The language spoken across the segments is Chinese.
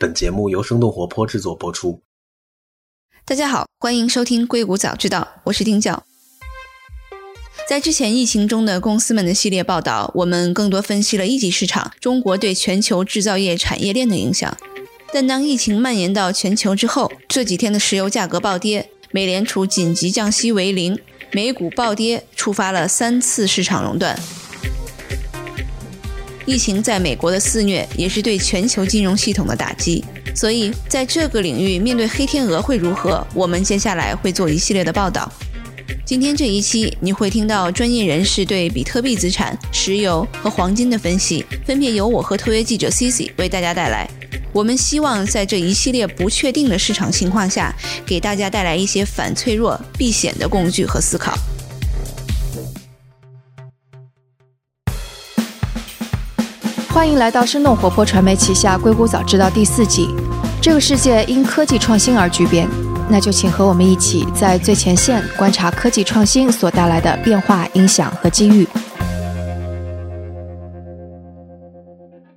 本节目由生动活泼制作播出。大家好，欢迎收听《硅谷早知道》，我是丁教。在之前疫情中的公司们的系列报道，我们更多分析了一级市场中国对全球制造业产业链的影响。但当疫情蔓延到全球之后，这几天的石油价格暴跌，美联储紧急降息为零，美股暴跌，触发了三次市场熔断。疫情在美国的肆虐，也是对全球金融系统的打击。所以，在这个领域，面对黑天鹅会如何？我们接下来会做一系列的报道。今天这一期，你会听到专业人士对比特币资产、石油和黄金的分析，分别由我和特约记者 Cici 为大家带来。我们希望在这一系列不确定的市场情况下，给大家带来一些反脆弱、避险的工具和思考。欢迎来到生动活泼传媒旗下《硅谷早知道》第四季。这个世界因科技创新而巨变，那就请和我们一起在最前线观察科技创新所带来的变化、影响和机遇。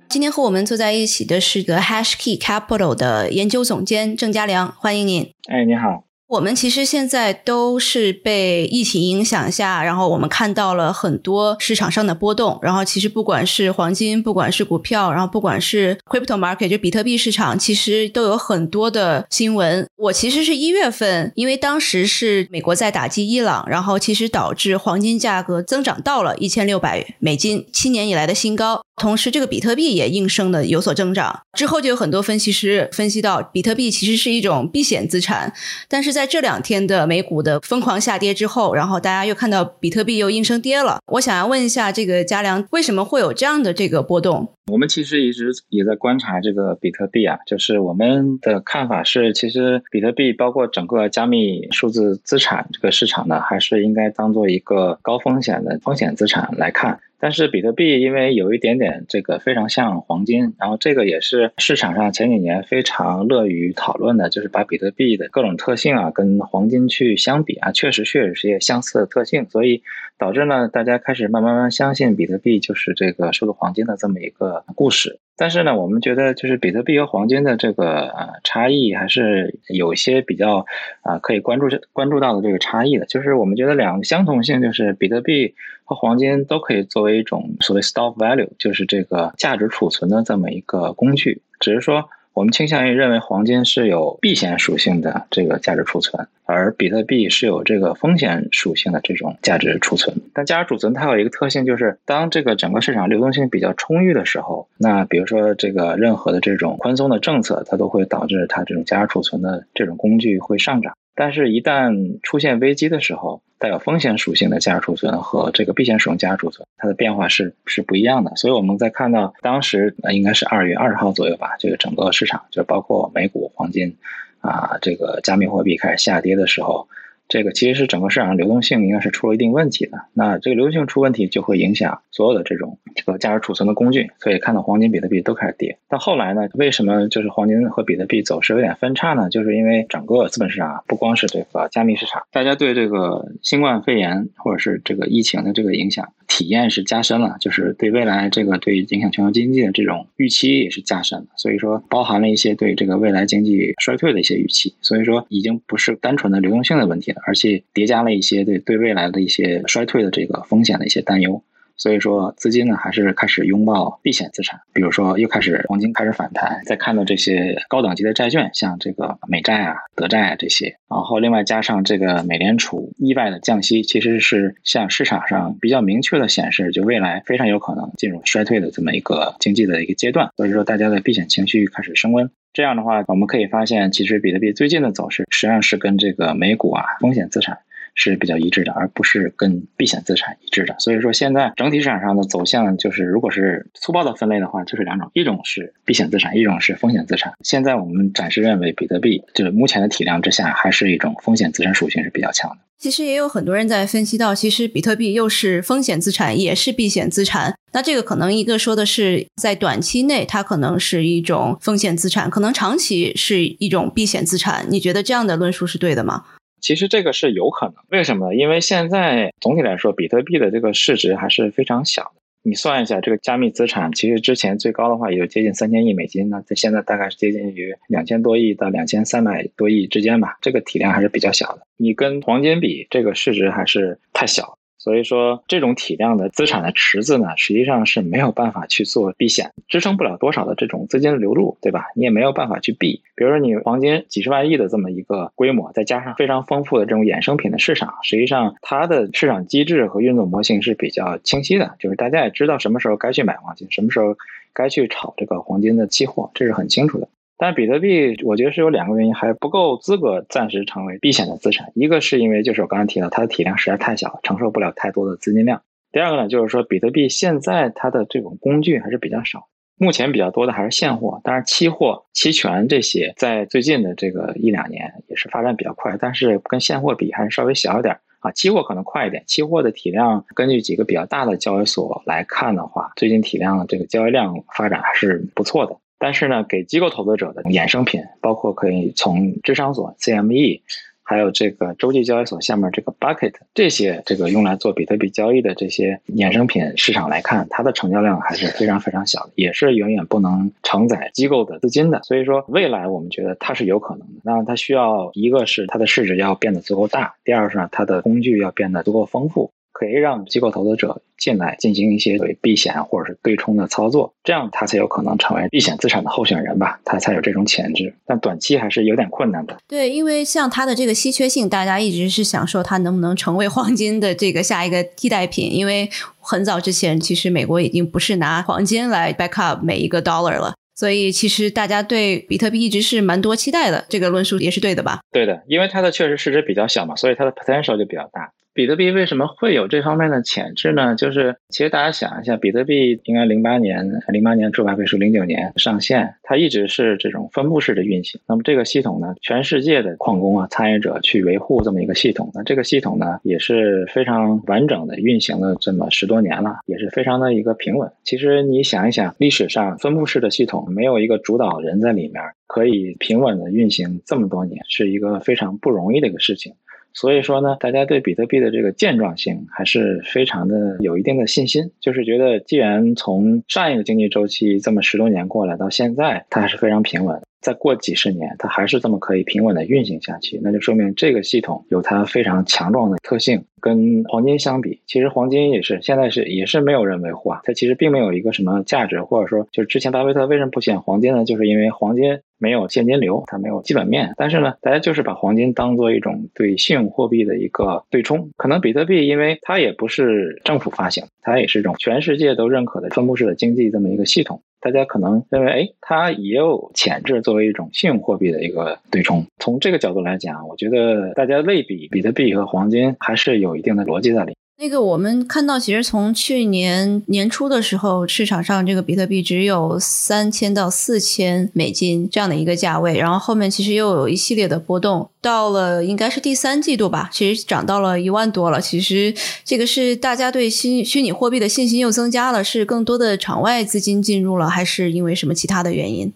今天和我们坐在一起的是个 HashKey Capital 的研究总监郑家良，欢迎您。哎，你好。我们其实现在都是被疫情影响下，然后我们看到了很多市场上的波动。然后其实不管是黄金，不管是股票，然后不管是 crypto market 就比特币市场，其实都有很多的新闻。我其实是一月份，因为当时是美国在打击伊朗，然后其实导致黄金价格增长到了一千六百美金，七年以来的新高。同时，这个比特币也应声的有所增长。之后就有很多分析师分析到，比特币其实是一种避险资产。但是在在这两天的美股的疯狂下跌之后，然后大家又看到比特币又应声跌了。我想要问一下，这个嘉良为什么会有这样的这个波动？我们其实一直也在观察这个比特币啊，就是我们的看法是，其实比特币包括整个加密数字资产这个市场呢，还是应该当做一个高风险的风险资产来看。但是比特币因为有一点点这个非常像黄金，然后这个也是市场上前几年非常乐于讨论的，就是把比特币的各种特性啊跟黄金去相比啊，确实确实是些相似的特性，所以导致呢大家开始慢慢慢相信比特币就是这个数字黄金的这么一个故事。但是呢，我们觉得就是比特币和黄金的这个呃差异还是有一些比较啊可以关注关注到的这个差异的。就是我们觉得两个相同性就是比特币和黄金都可以作为一种所谓 store value，就是这个价值储存的这么一个工具，只是说。我们倾向于认为黄金是有避险属性的这个价值储存，而比特币是有这个风险属性的这种价值储存。但价值储存它有一个特性，就是当这个整个市场流动性比较充裕的时候，那比如说这个任何的这种宽松的政策，它都会导致它这种价值储存的这种工具会上涨。但是，一旦出现危机的时候，带有风险属性的价值储存和这个避险属性价值储存，它的变化是是不一样的。所以，我们在看到当时呃，应该是二月二十号左右吧，这个整个市场就包括美股、黄金啊，这个加密货币开始下跌的时候。这个其实是整个市场流动性应该是出了一定问题的。那这个流动性出问题，就会影响所有的这种这个价值储存的工具。所以看到黄金、比特币都开始跌。到后来呢，为什么就是黄金和比特币走势有点分叉呢？就是因为整个资本市场不光是这个加密市场，大家对这个新冠肺炎或者是这个疫情的这个影响体验是加深了，就是对未来这个对影响全球经济的这种预期也是加深了。所以说，包含了一些对这个未来经济衰退的一些预期。所以说，已经不是单纯的流动性的问题了。而且叠加了一些对对未来的一些衰退的这个风险的一些担忧，所以说资金呢还是开始拥抱避险资产，比如说又开始黄金开始反弹，再看到这些高等级的债券，像这个美债啊、德债啊这些，然后另外加上这个美联储意外的降息，其实是向市场上比较明确的显示，就未来非常有可能进入衰退的这么一个经济的一个阶段，所以说大家的避险情绪开始升温。这样的话，我们可以发现，其实比特币最近的走势实际上是跟这个美股啊风险资产是比较一致的，而不是跟避险资产一致的。所以说，现在整体市场上的走向就是，如果是粗暴的分类的话，就是两种：一种是避险资产，一种是风险资产。现在我们暂时认为，比特币就是目前的体量之下，还是一种风险资产属性是比较强的。其实也有很多人在分析到，其实比特币又是风险资产，也是避险资产。那这个可能一个说的是在短期内它可能是一种风险资产，可能长期是一种避险资产。你觉得这样的论述是对的吗？其实这个是有可能，为什么呢？因为现在总体来说，比特币的这个市值还是非常小的。你算一下，这个加密资产其实之前最高的话也就接近三千亿美金，那在现在大概是接近于两千多亿到两千三百多亿之间吧，这个体量还是比较小的。你跟黄金比，这个市值还是太小。所以说，这种体量的资产的池子呢，实际上是没有办法去做避险，支撑不了多少的这种资金的流入，对吧？你也没有办法去避。比如说，你黄金几十万亿的这么一个规模，再加上非常丰富的这种衍生品的市场，实际上它的市场机制和运作模型是比较清晰的，就是大家也知道什么时候该去买黄金，什么时候该去炒这个黄金的期货，这是很清楚的。但比特币，我觉得是有两个原因，还不够资格暂时成为避险的资产。一个是因为就是我刚才提到，它的体量实在太小，承受不了太多的资金量。第二个呢，就是说比特币现在它的这种工具还是比较少，目前比较多的还是现货。当然，期货、期权这些在最近的这个一两年也是发展比较快，但是跟现货比还是稍微小一点啊。期货可能快一点，期货的体量根据几个比较大的交易所来看的话，最近体量这个交易量发展还是不错的。但是呢，给机构投资者的衍生品，包括可以从智商所 CME，还有这个洲际交易所下面这个 Bucket 这些这个用来做比特币交易的这些衍生品市场来看，它的成交量还是非常非常小的，也是远远不能承载机构的资金的。所以说，未来我们觉得它是有可能的。那它需要一个是它的市值要变得足够大，第二是呢它的工具要变得足够丰富。可以让机构投资者进来进行一些对避险或者是对冲的操作，这样他才有可能成为避险资产的候选人吧，他才有这种潜质。但短期还是有点困难的。对，因为像它的这个稀缺性，大家一直是想说它能不能成为黄金的这个下一个替代品。因为很早之前，其实美国已经不是拿黄金来 back up 每一个 dollar 了，所以其实大家对比特币一直是蛮多期待的。这个论述也是对的吧？对的，因为它的确实市值比较小嘛，所以它的 potential 就比较大。比特币为什么会有这方面的潜质呢？就是其实大家想一下，比特币应该零八年，零八年出版倍数，零九年上线，它一直是这种分布式的运行。那么这个系统呢，全世界的矿工啊、参与者去维护这么一个系统，那这个系统呢也是非常完整的运行了这么十多年了，也是非常的一个平稳。其实你想一想，历史上分布式的系统没有一个主导人在里面，可以平稳的运行这么多年，是一个非常不容易的一个事情。所以说呢，大家对比特币的这个健壮性还是非常的有一定的信心，就是觉得既然从上一个经济周期这么十多年过来到现在，它还是非常平稳。再过几十年，它还是这么可以平稳的运行下去，那就说明这个系统有它非常强壮的特性。跟黄金相比，其实黄金也是现在是也是没有人维护啊，它其实并没有一个什么价值，或者说就是之前巴菲特为什么不选黄金呢？就是因为黄金没有现金流，它没有基本面。但是呢，大家就是把黄金当做一种对信用货币的一个对冲。可能比特币，因为它也不是政府发行，它也是一种全世界都认可的分布式的经济这么一个系统。大家可能认为，哎，它也有潜质作为一种信用货币的一个对冲。从这个角度来讲，我觉得大家类比比特币和黄金还是有一定的逻辑在里。那个我们看到，其实从去年年初的时候，市场上这个比特币只有三千到四千美金这样的一个价位，然后后面其实又有一系列的波动，到了应该是第三季度吧，其实涨到了一万多了。其实这个是大家对新虚拟货币的信心又增加了，是更多的场外资金进入了，还是因为什么其他的原因？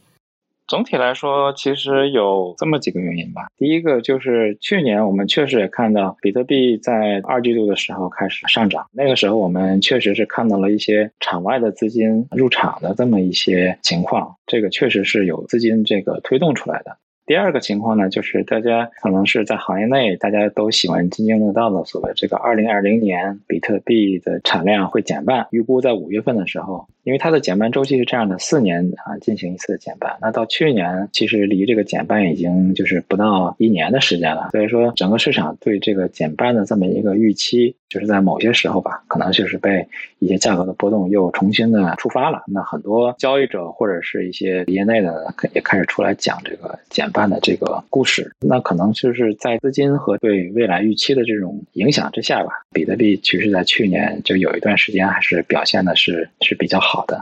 总体来说，其实有这么几个原因吧。第一个就是去年我们确实也看到比特币在二季度的时候开始上涨，那个时候我们确实是看到了一些场外的资金入场的这么一些情况，这个确实是有资金这个推动出来的。第二个情况呢，就是大家可能是在行业内大家都喜欢津津乐道的所谓这个二零二零年比特币的产量会减半，预估在五月份的时候，因为它的减半周期是这样的，四年啊进行一次减半，那到去年其实离这个减半已经就是不到一年的时间了，所以说整个市场对这个减半的这么一个预期，就是在某些时候吧，可能就是被一些价格的波动又重新的触发了，那很多交易者或者是一些业内的也开始出来讲这个减。办的这个故事，那可能就是在资金和对未来预期的这种影响之下吧。比特币其实，在去年就有一段时间还是表现的是是比较好的。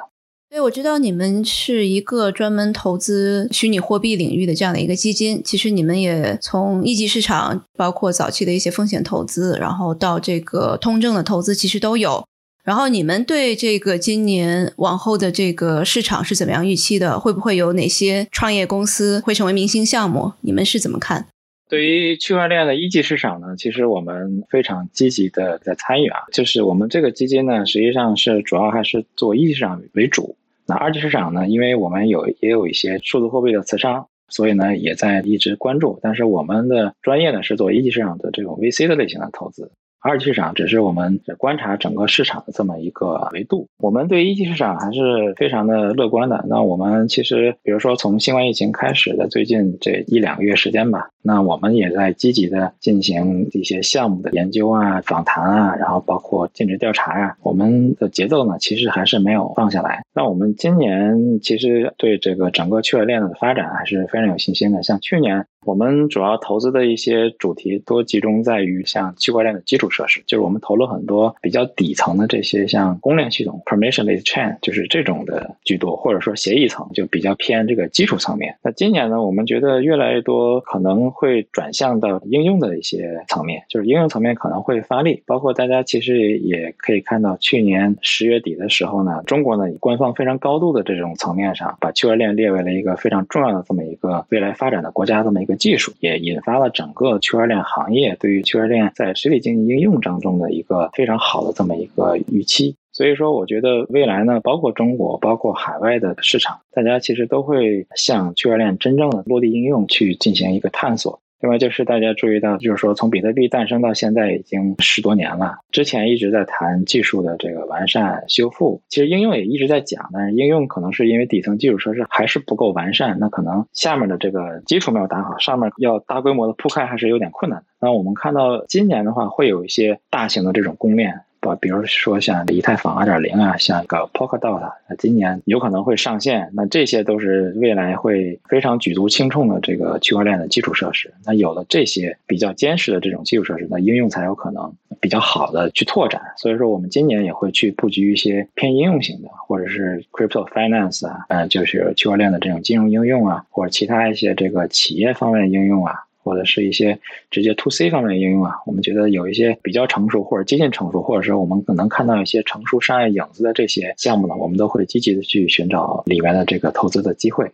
对，我知道你们是一个专门投资虚拟货币领域的这样的一个基金。其实你们也从一级市场，包括早期的一些风险投资，然后到这个通证的投资，其实都有。然后你们对这个今年往后的这个市场是怎么样预期的？会不会有哪些创业公司会成为明星项目？你们是怎么看？对于区块链的一级市场呢，其实我们非常积极的在参与啊。就是我们这个基金呢，实际上是主要还是做一级市场为主。那二级市场呢，因为我们有也有一些数字货币的持仓，所以呢也在一直关注。但是我们的专业呢是做一级市场的这种 VC 的类型的投资。二级市场只是我们观察整个市场的这么一个维度，我们对一级市场还是非常的乐观的。那我们其实，比如说从新冠疫情开始的最近这一两个月时间吧，那我们也在积极的进行一些项目的研究啊、访谈啊，然后包括尽职调查呀。我们的节奏呢，其实还是没有放下来。那我们今年其实对这个整个区块链的发展还是非常有信心的。像去年。我们主要投资的一些主题都集中在于像区块链的基础设施，就是我们投了很多比较底层的这些像公链系统 （permissionless chain），就是这种的居多，或者说协议层就比较偏这个基础层面。那今年呢，我们觉得越来越多可能会转向到应用的一些层面，就是应用层面可能会发力。包括大家其实也可以看到，去年十月底的时候呢，中国呢以官方非常高度的这种层面上，把区块链列为了一个非常重要的这么一个未来发展的国家这么一个。技术也引发了整个区块链行业对于区块链在实体经济应用当中的一个非常好的这么一个预期。所以说，我觉得未来呢，包括中国，包括海外的市场，大家其实都会向区块链真正的落地应用去进行一个探索。另外就是大家注意到，就是说从比特币诞生到现在已经十多年了，之前一直在谈技术的这个完善修复，其实应用也一直在讲，但是应用可能是因为底层基础设施还是不够完善，那可能下面的这个基础没有打好，上面要大规模的铺开还是有点困难。那我们看到今年的话，会有一些大型的这种公链。不，比如说像以太坊二点零啊，像一个 Polkadot，那今年有可能会上线。那这些都是未来会非常举足轻重的这个区块链的基础设施。那有了这些比较坚实的这种基础设施，那应用才有可能比较好的去拓展。所以说，我们今年也会去布局一些偏应用型的，或者是 Crypto Finance 啊，嗯，就是区块链的这种金融应用啊，或者其他一些这个企业方面的应用啊。或者是一些直接 to C 方面的应用啊，我们觉得有一些比较成熟或者接近成熟，或者是我们可能看到一些成熟商业影子的这些项目呢，我们都会积极的去寻找里面的这个投资的机会。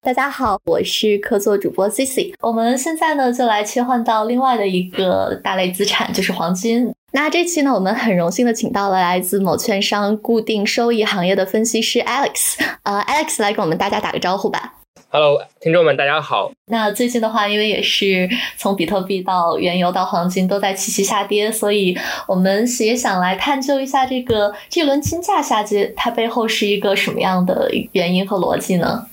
大家好，我是客座主播 Cici，我们现在呢就来切换到另外的一个大类资产，就是黄金。那这期呢，我们很荣幸的请到了来自某券商固定收益行业的分析师 Alex，呃，Alex 来跟我们大家打个招呼吧。Hello，听众们，大家好。那最近的话，因为也是从比特币到原油到黄金都在齐齐下跌，所以我们也想来探究一下这个这轮金价下跌，它背后是一个什么样的原因和逻辑呢？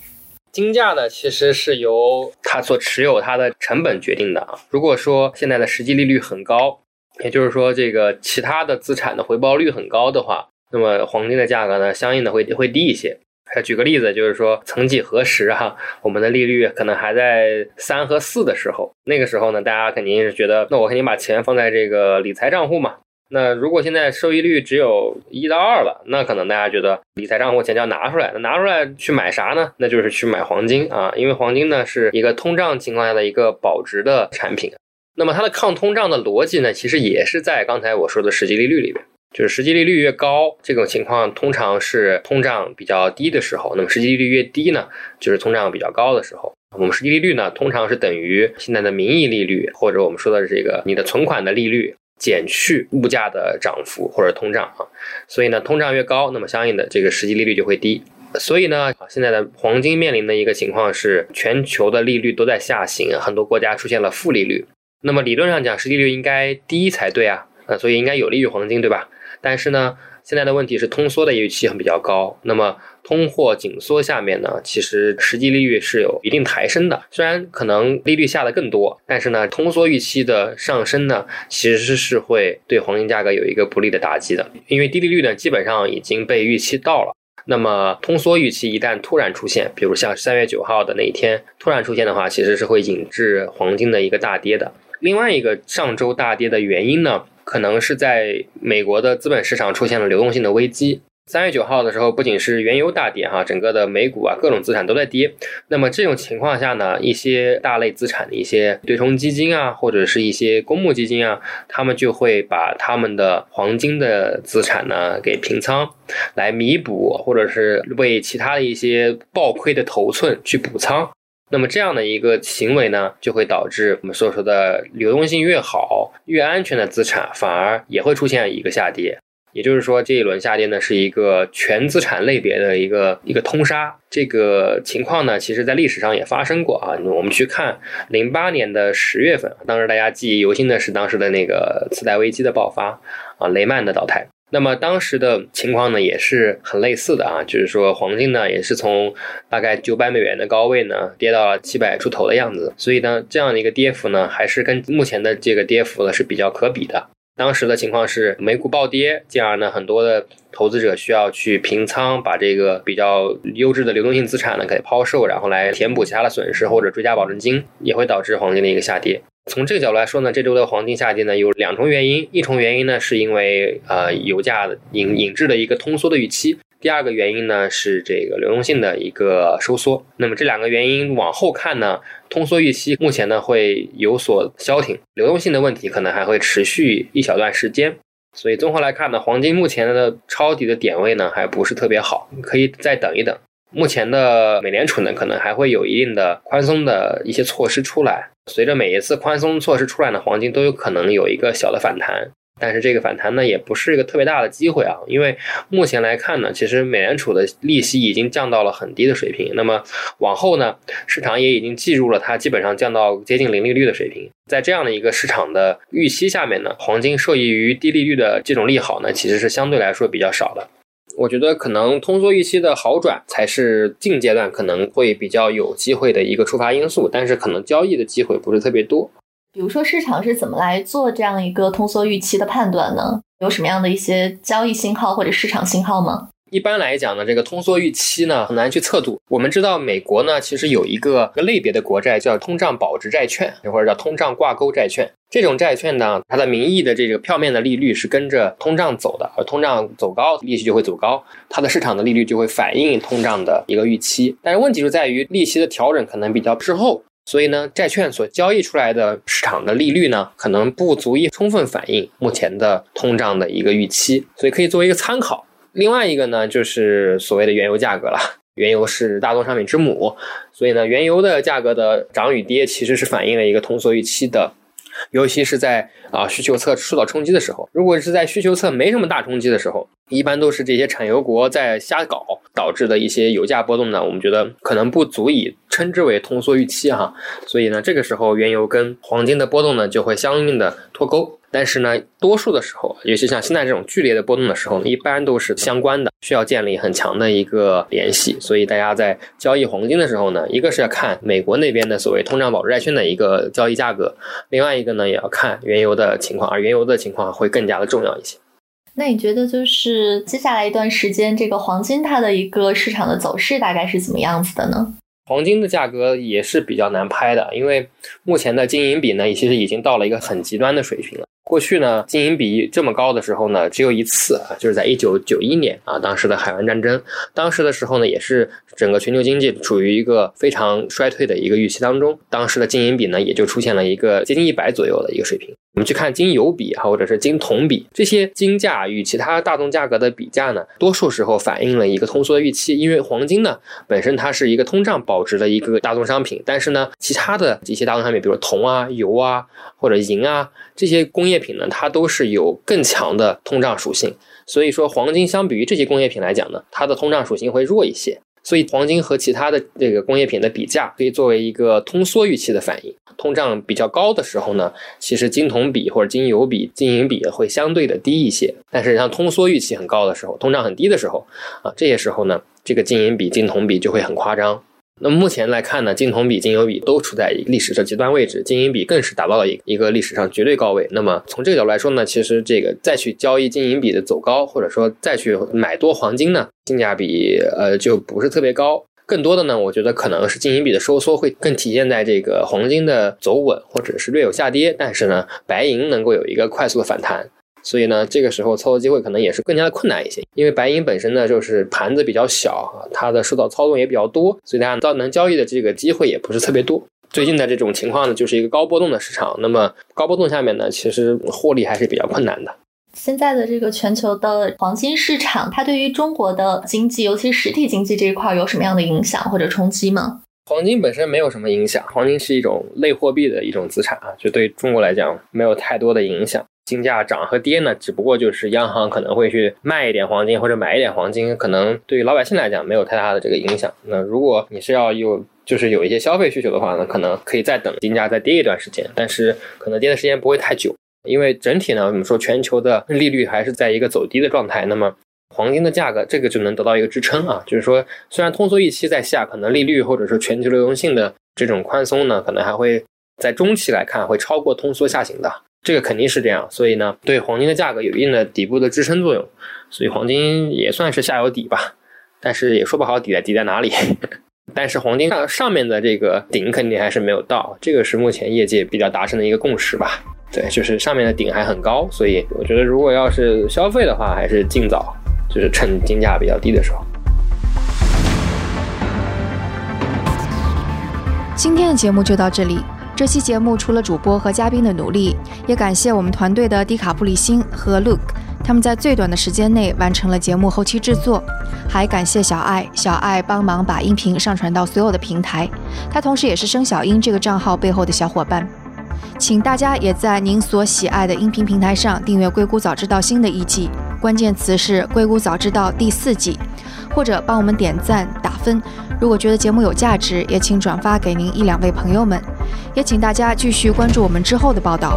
金价呢，其实是由它所持有它的成本决定的啊。如果说现在的实际利率很高，也就是说这个其他的资产的回报率很高的话，那么黄金的价格呢，相应的会会低一些。还举个例子，就是说，曾几何时哈，我们的利率可能还在三和四的时候，那个时候呢，大家肯定是觉得，那我肯定把钱放在这个理财账户嘛。那如果现在收益率只有一到二了，那可能大家觉得理财账户钱就要拿出来，那拿出来去买啥呢？那就是去买黄金啊，因为黄金呢是一个通胀情况下的一个保值的产品。那么它的抗通胀的逻辑呢，其实也是在刚才我说的实际利率里边。就是实际利率越高，这种情况通常是通胀比较低的时候。那么实际利率越低呢，就是通胀比较高的时候。我们实际利率呢，通常是等于现在的名义利率，或者我们说的这个你的存款的利率减去物价的涨幅或者通胀啊。所以呢，通胀越高，那么相应的这个实际利率就会低。所以呢，现在的黄金面临的一个情况是，全球的利率都在下行，很多国家出现了负利率。那么理论上讲，实际利率应该低才对啊，啊，所以应该有利于黄金，对吧？但是呢，现在的问题是通缩的预期很比较高。那么通货紧缩下面呢，其实实际利率是有一定抬升的。虽然可能利率下的更多，但是呢，通缩预期的上升呢，其实是会对黄金价格有一个不利的打击的。因为低利率呢，基本上已经被预期到了。那么通缩预期一旦突然出现，比如像三月九号的那一天突然出现的话，其实是会引致黄金的一个大跌的。另外一个上周大跌的原因呢？可能是在美国的资本市场出现了流动性的危机。三月九号的时候，不仅是原油大跌哈，整个的美股啊，各种资产都在跌。那么这种情况下呢，一些大类资产的一些对冲基金啊，或者是一些公募基金啊，他们就会把他们的黄金的资产呢给平仓，来弥补或者是为其他的一些爆亏的头寸去补仓。那么这样的一个行为呢，就会导致我们所说的流动性越好、越安全的资产，反而也会出现一个下跌。也就是说，这一轮下跌呢，是一个全资产类别的一个一个通杀。这个情况呢，其实在历史上也发生过啊。我们去看零八年的十月份，当时大家记忆犹新的是当时的那个次贷危机的爆发啊，雷曼的倒台。那么当时的情况呢，也是很类似的啊，就是说黄金呢，也是从大概九百美元的高位呢，跌到了七百出头的样子。所以呢，这样的一个跌幅呢，还是跟目前的这个跌幅呢是比较可比的。当时的情况是美股暴跌，进而呢，很多的投资者需要去平仓，把这个比较优质的流动性资产呢给抛售，然后来填补其他的损失或者追加保证金，也会导致黄金的一个下跌。从这个角度来说呢，这周的黄金下跌呢有两重原因，一重原因呢是因为呃油价引引致的一个通缩的预期，第二个原因呢是这个流动性的一个收缩。那么这两个原因往后看呢，通缩预期目前呢会有所消停，流动性的问题可能还会持续一小段时间。所以综合来看呢，黄金目前的抄底的点位呢还不是特别好，可以再等一等。目前的美联储呢，可能还会有一定的宽松的一些措施出来。随着每一次宽松措施出来呢，黄金都有可能有一个小的反弹。但是这个反弹呢，也不是一个特别大的机会啊。因为目前来看呢，其实美联储的利息已经降到了很低的水平。那么往后呢，市场也已经计入了它基本上降到接近零利率的水平。在这样的一个市场的预期下面呢，黄金受益于低利率的这种利好呢，其实是相对来说比较少的。我觉得可能通缩预期的好转才是近阶段可能会比较有机会的一个触发因素，但是可能交易的机会不是特别多。比如说市场是怎么来做这样一个通缩预期的判断呢？有什么样的一些交易信号或者市场信号吗？一般来讲呢，这个通缩预期呢很难去测度。我们知道美国呢其实有一个类别的国债叫通胀保值债券，或者叫通胀挂钩债券。这种债券呢，它的名义的这个票面的利率是跟着通胀走的，而通胀走高，利息就会走高，它的市场的利率就会反映通胀的一个预期。但是问题就在于利息的调整可能比较滞后，所以呢，债券所交易出来的市场的利率呢，可能不足以充分反映目前的通胀的一个预期，所以可以作为一个参考。另外一个呢，就是所谓的原油价格了。原油是大宗商品之母，所以呢，原油的价格的涨与跌，其实是反映了一个通缩预期的。尤其是在啊需求侧受到冲击的时候，如果是在需求侧没什么大冲击的时候，一般都是这些产油国在瞎搞导致的一些油价波动呢。我们觉得可能不足以称之为通缩预期哈。所以呢，这个时候原油跟黄金的波动呢就会相应的脱钩。但是呢，多数的时候，尤其像现在这种剧烈的波动的时候呢，一般都是相关的，需要建立很强的一个联系。所以大家在交易黄金的时候呢，一个是要看美国那边的所谓通胀保值债券的一个交易价格，另外一个呢也要看原油的情况，而原油的情况会更加的重要一些。那你觉得就是接下来一段时间，这个黄金它的一个市场的走势大概是怎么样子的呢？黄金的价格也是比较难拍的，因为目前的金银比呢，其实已经到了一个很极端的水平了。过去呢，经营比这么高的时候呢，只有一次啊，就是在一九九一年啊，当时的海湾战争，当时的时候呢，也是整个全球经济处于一个非常衰退的一个预期当中，当时的经营比呢，也就出现了一个接近一百左右的一个水平。我们去看金油比哈，或者是金铜比这些金价与其他大宗价格的比价呢，多数时候反映了一个通缩的预期。因为黄金呢本身它是一个通胀保值的一个大宗商品，但是呢，其他的一些大宗商品，比如铜啊、油啊或者银啊这些工业品呢，它都是有更强的通胀属性。所以说，黄金相比于这些工业品来讲呢，它的通胀属性会弱一些。所以，黄金和其他的这个工业品的比价，可以作为一个通缩预期的反应。通胀比较高的时候呢，其实金铜比或者金油比、金银比会相对的低一些。但是，像通缩预期很高的时候，通胀很低的时候，啊，这些时候呢，这个金银比、金铜比就会很夸张。那么目前来看呢，金铜比、金油比都处在一个历史的极端位置，金银比更是达到了一一个历史上绝对高位。那么从这个角度来说呢，其实这个再去交易金银比的走高，或者说再去买多黄金呢，性价比呃就不是特别高。更多的呢，我觉得可能是金银比的收缩会更体现在这个黄金的走稳，或者是略有下跌，但是呢，白银能够有一个快速的反弹。所以呢，这个时候操作机会可能也是更加的困难一些，因为白银本身呢就是盘子比较小啊，它的受到操纵也比较多，所以大家到能交易的这个机会也不是特别多。最近的这种情况呢，就是一个高波动的市场，那么高波动下面呢，其实获利还是比较困难的。现在的这个全球的黄金市场，它对于中国的经济，尤其实体经济这一块有什么样的影响或者冲击吗？黄金本身没有什么影响，黄金是一种类货币的一种资产啊，就对中国来讲没有太多的影响。金价涨和跌呢，只不过就是央行可能会去卖一点黄金或者买一点黄金，可能对于老百姓来讲没有太大的这个影响。那如果你是要有就是有一些消费需求的话呢，可能可以再等金价再跌一段时间，但是可能跌的时间不会太久，因为整体呢，我们说全球的利率还是在一个走低的状态，那么黄金的价格这个就能得到一个支撑啊，就是说虽然通缩预期在下，可能利率或者说全球流动性的这种宽松呢，可能还会在中期来看会超过通缩下行的。这个肯定是这样，所以呢，对黄金的价格有一定的底部的支撑作用，所以黄金也算是下有底吧，但是也说不好底在底在哪里。但是黄金上上面的这个顶肯定还是没有到，这个是目前业界比较达成的一个共识吧。对，就是上面的顶还很高，所以我觉得如果要是消费的话，还是尽早，就是趁金价比较低的时候。今天的节目就到这里。这期节目除了主播和嘉宾的努力，也感谢我们团队的迪卡布里辛和 Luke，他们在最短的时间内完成了节目后期制作。还感谢小爱，小爱帮忙把音频上传到所有的平台，他同时也是生小英这个账号背后的小伙伴。请大家也在您所喜爱的音频平台上订阅《硅谷早知道》新的一季，关键词是《硅谷早知道》第四季，或者帮我们点赞打分。如果觉得节目有价值，也请转发给您一两位朋友们。也请大家继续关注我们之后的报道。